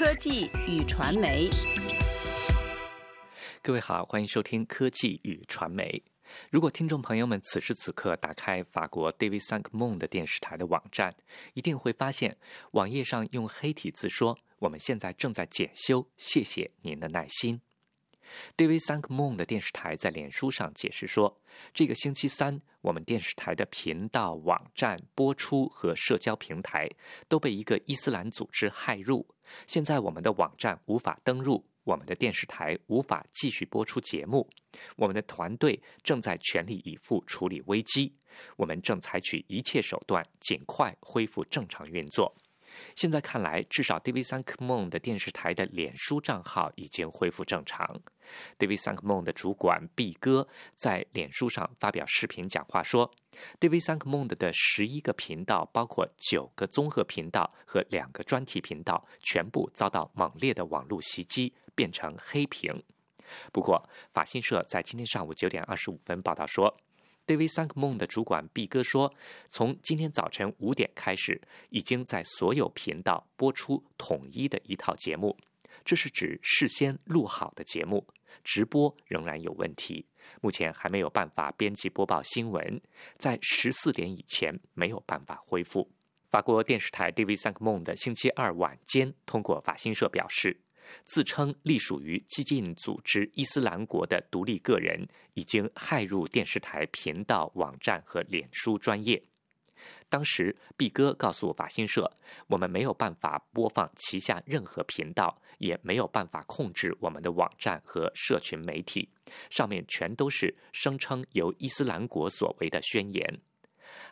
科技与传媒，各位好，欢迎收听科技与传媒。如果听众朋友们此时此刻打开法国 David Sank Mon 的电视台的网站，一定会发现网页上用黑体字说：“我们现在正在检修，谢谢您的耐心。” David Cinq Mon 的电视台在脸书上解释说：“这个星期三，我们电视台的频道、网站、播出和社交平台都被一个伊斯兰组织骇入，现在我们的网站无法登入。”我们的电视台无法继续播出节目，我们的团队正在全力以赴处理危机，我们正采取一切手段尽快恢复正常运作。现在看来，至少 David Cinq Mon 的电视台的脸书账号已经恢复正常。David Cinq Mon 的主管毕哥在脸书上发表视频讲话说：“David Cinq Mon 的十一个频道，包括九个综合频道和两个专题频道，全部遭到猛烈的网络袭击，变成黑屏。”不过，法新社在今天上午九点二十五分报道说。David Cinq Mon 的主管毕哥说：“从今天早晨五点开始，已经在所有频道播出统一的一套节目。这是指事先录好的节目，直播仍然有问题。目前还没有办法编辑播报新闻，在十四点以前没有办法恢复。”法国电视台 David Cinq Mon 的星期二晚间通过法新社表示。自称隶属于激进组织伊斯兰国的独立个人已经骇入电视台频道、网站和脸书专业。当时，毕哥告诉法新社：“我们没有办法播放旗下任何频道，也没有办法控制我们的网站和社群媒体，上面全都是声称由伊斯兰国所为的宣言。”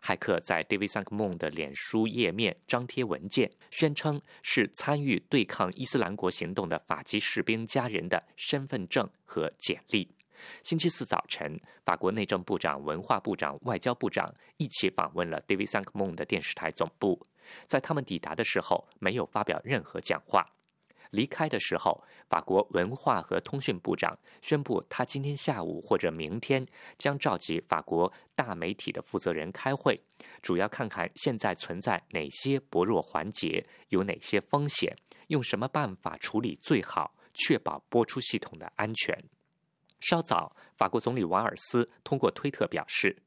骇客在 David Cinq Mon 的脸书页面张贴文件，宣称是参与对抗伊斯兰国行动的法籍士兵家人的身份证和简历。星期四早晨，法国内政部长、文化部长、外交部长一起访问了 David Cinq Mon 的电视台总部。在他们抵达的时候，没有发表任何讲话。离开的时候，法国文化和通讯部长宣布，他今天下午或者明天将召集法国大媒体的负责人开会，主要看看现在存在哪些薄弱环节，有哪些风险，用什么办法处理最好，确保播出系统的安全。稍早，法国总理瓦尔斯通过推特表示。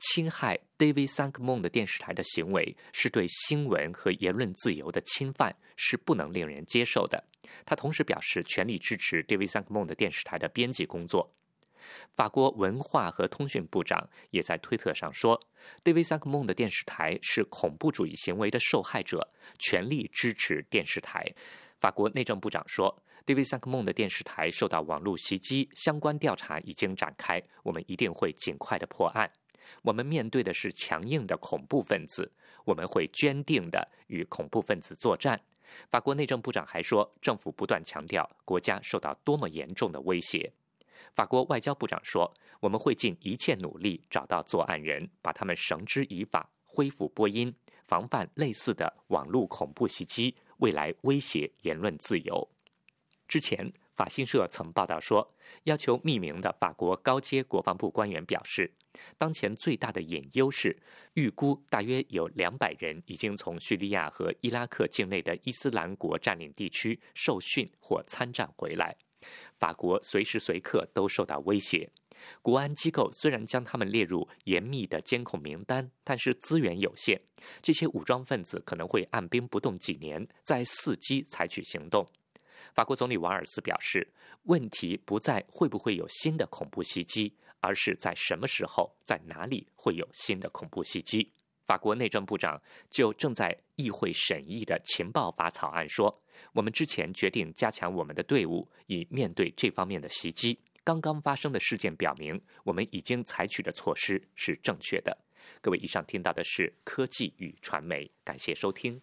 侵害 David s a n k m o n 的电视台的行为是对新闻和言论自由的侵犯，是不能令人接受的。他同时表示全力支持 David s a n k m o n 的电视台的编辑工作。法国文化和通讯部长也在推特上说：“David s a n k m o n 的电视台是恐怖主义行为的受害者，全力支持电视台。法国内政部长说：“David s a n k m o n 的电视台受到网络袭击，相关调查已经展开，我们一定会尽快的破案。我们面对的是强硬的恐怖分子，我们会坚定的与恐怖分子作战。法国内政部长还说，政府不断强调国家受到多么严重的威胁。法国外交部长说，我们会尽一切努力找到作案人，把他们绳之以法，恢复播音，防范类似的网络恐怖袭击，未来威胁言论自由。之前。法新社曾报道说，要求匿名的法国高阶国防部官员表示，当前最大的隐忧是，预估大约有两百人已经从叙利亚和伊拉克境内的伊斯兰国占领地区受训或参战回来。法国随时随刻都受到威胁。国安机构虽然将他们列入严密的监控名单，但是资源有限，这些武装分子可能会按兵不动几年，再伺机采取行动。法国总理瓦尔斯表示，问题不在会不会有新的恐怖袭击，而是在什么时候、在哪里会有新的恐怖袭击。法国内政部长就正在议会审议的情报法草案说：“我们之前决定加强我们的队伍，以面对这方面的袭击。刚刚发生的事件表明，我们已经采取的措施是正确的。”各位，以上听到的是科技与传媒，感谢收听。